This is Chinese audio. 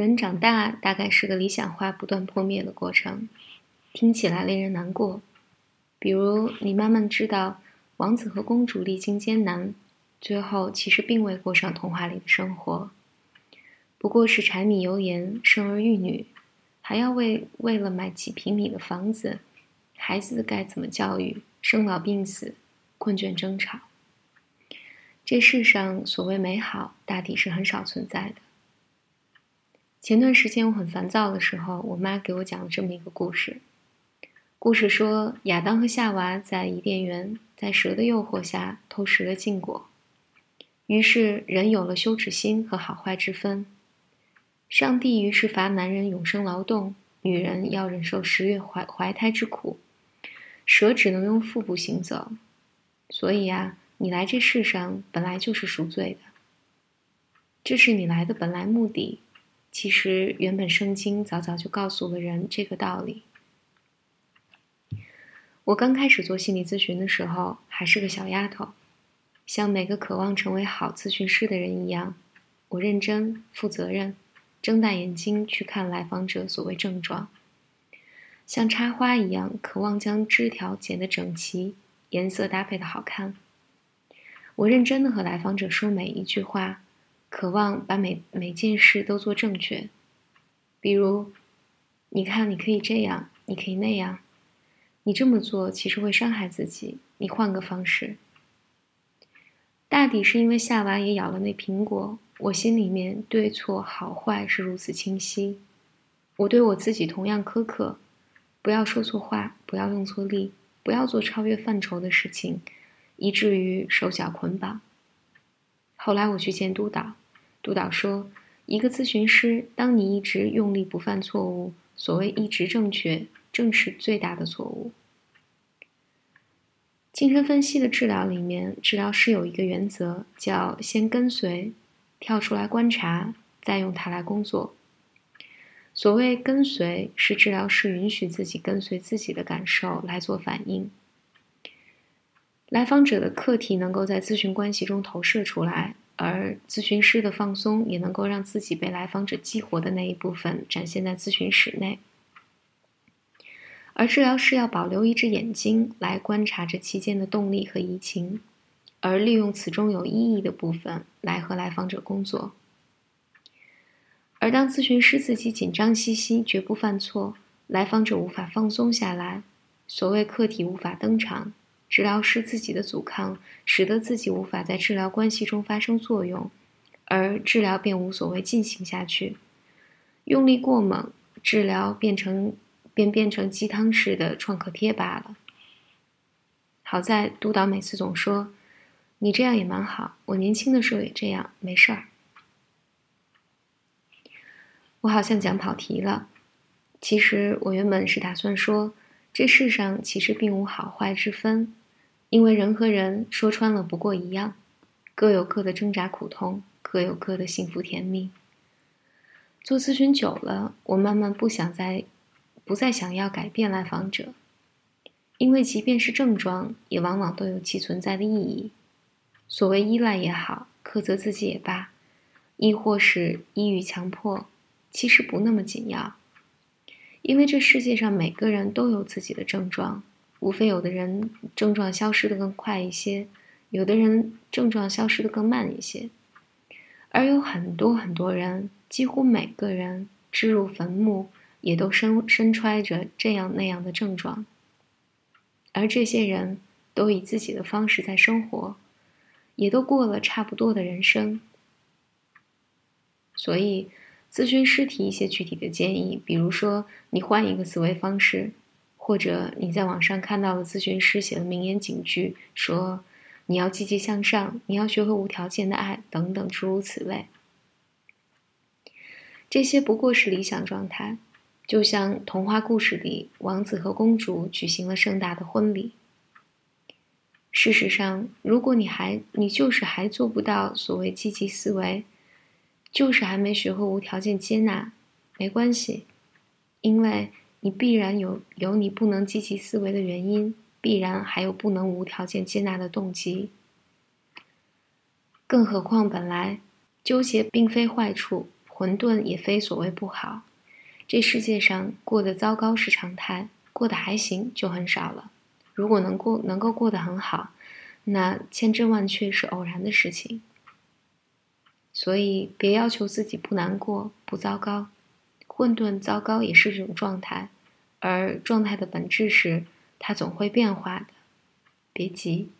人长大大概是个理想化不断破灭的过程，听起来令人难过。比如，你慢慢知道，王子和公主历经艰难，最后其实并未过上童话里的生活，不过是柴米油盐、生儿育女，还要为为了买几平米的房子，孩子该怎么教育，生老病死，困倦争吵。这世上所谓美好，大抵是很少存在的。前段时间我很烦躁的时候，我妈给我讲了这么一个故事。故事说，亚当和夏娃在伊甸园，在蛇的诱惑下偷食了禁果，于是人有了羞耻心和好坏之分。上帝于是罚男人永生劳动，女人要忍受十月怀怀胎之苦，蛇只能用腹部行走。所以啊，你来这世上本来就是赎罪的，这是你来的本来目的。其实，原本圣经早早就告诉了人这个道理。我刚开始做心理咨询的时候，还是个小丫头，像每个渴望成为好咨询师的人一样，我认真、负责任，睁大眼睛去看来访者所谓症状，像插花一样，渴望将枝条剪得整齐，颜色搭配的好看。我认真的和来访者说每一句话。渴望把每每件事都做正确，比如，你看，你可以这样，你可以那样，你这么做其实会伤害自己，你换个方式。大抵是因为夏娃也咬了那苹果，我心里面对错好坏是如此清晰，我对我自己同样苛刻，不要说错话，不要用错力，不要做超越范畴的事情，以至于手脚捆绑。后来我去见督导，督导说：“一个咨询师，当你一直用力不犯错误，所谓一直正确，正是最大的错误。”精神分析的治疗里面，治疗师有一个原则，叫先跟随，跳出来观察，再用它来工作。所谓跟随，是治疗师允许自己跟随自己的感受来做反应。来访者的课题能够在咨询关系中投射出来，而咨询师的放松也能够让自己被来访者激活的那一部分展现在咨询室内。而治疗师要保留一只眼睛来观察这期间的动力和移情，而利用此中有意义的部分来和来访者工作。而当咨询师自己紧张兮兮、绝不犯错，来访者无法放松下来，所谓客体无法登场。治疗师自己的阻抗，使得自己无法在治疗关系中发生作用，而治疗便无所谓进行下去。用力过猛，治疗变成便变成鸡汤式的创可贴罢了。好在督导每次总说：“你这样也蛮好，我年轻的时候也这样，没事儿。”我好像讲跑题了。其实我原本是打算说，这世上其实并无好坏之分。因为人和人说穿了不过一样，各有各的挣扎苦痛，各有各的幸福甜蜜。做咨询久了，我慢慢不想再，不再想要改变来访者，因为即便是症状，也往往都有其存在的意义。所谓依赖也好，苛责自己也罢，亦或是抑郁强迫，其实不那么紧要，因为这世界上每个人都有自己的症状。无非有的人症状消失的更快一些，有的人症状消失的更慢一些，而有很多很多人，几乎每个人置入坟墓也都身身揣着这样那样的症状，而这些人都以自己的方式在生活，也都过了差不多的人生。所以，咨询师提一些具体的建议，比如说你换一个思维方式。或者你在网上看到了咨询师写的名言警句，说你要积极向上，你要学会无条件的爱，等等诸如此类。这些不过是理想状态，就像童话故事里王子和公主举行了盛大的婚礼。事实上，如果你还你就是还做不到所谓积极思维，就是还没学会无条件接纳，没关系，因为。你必然有有你不能积极思维的原因，必然还有不能无条件接纳的动机。更何况，本来纠结并非坏处，混沌也非所谓不好。这世界上过得糟糕是常态，过得还行就很少了。如果能过能够过得很好，那千真万确是偶然的事情。所以别要求自己不难过、不糟糕。混沌、糟糕也是一种状态，而状态的本质是它总会变化的。别急。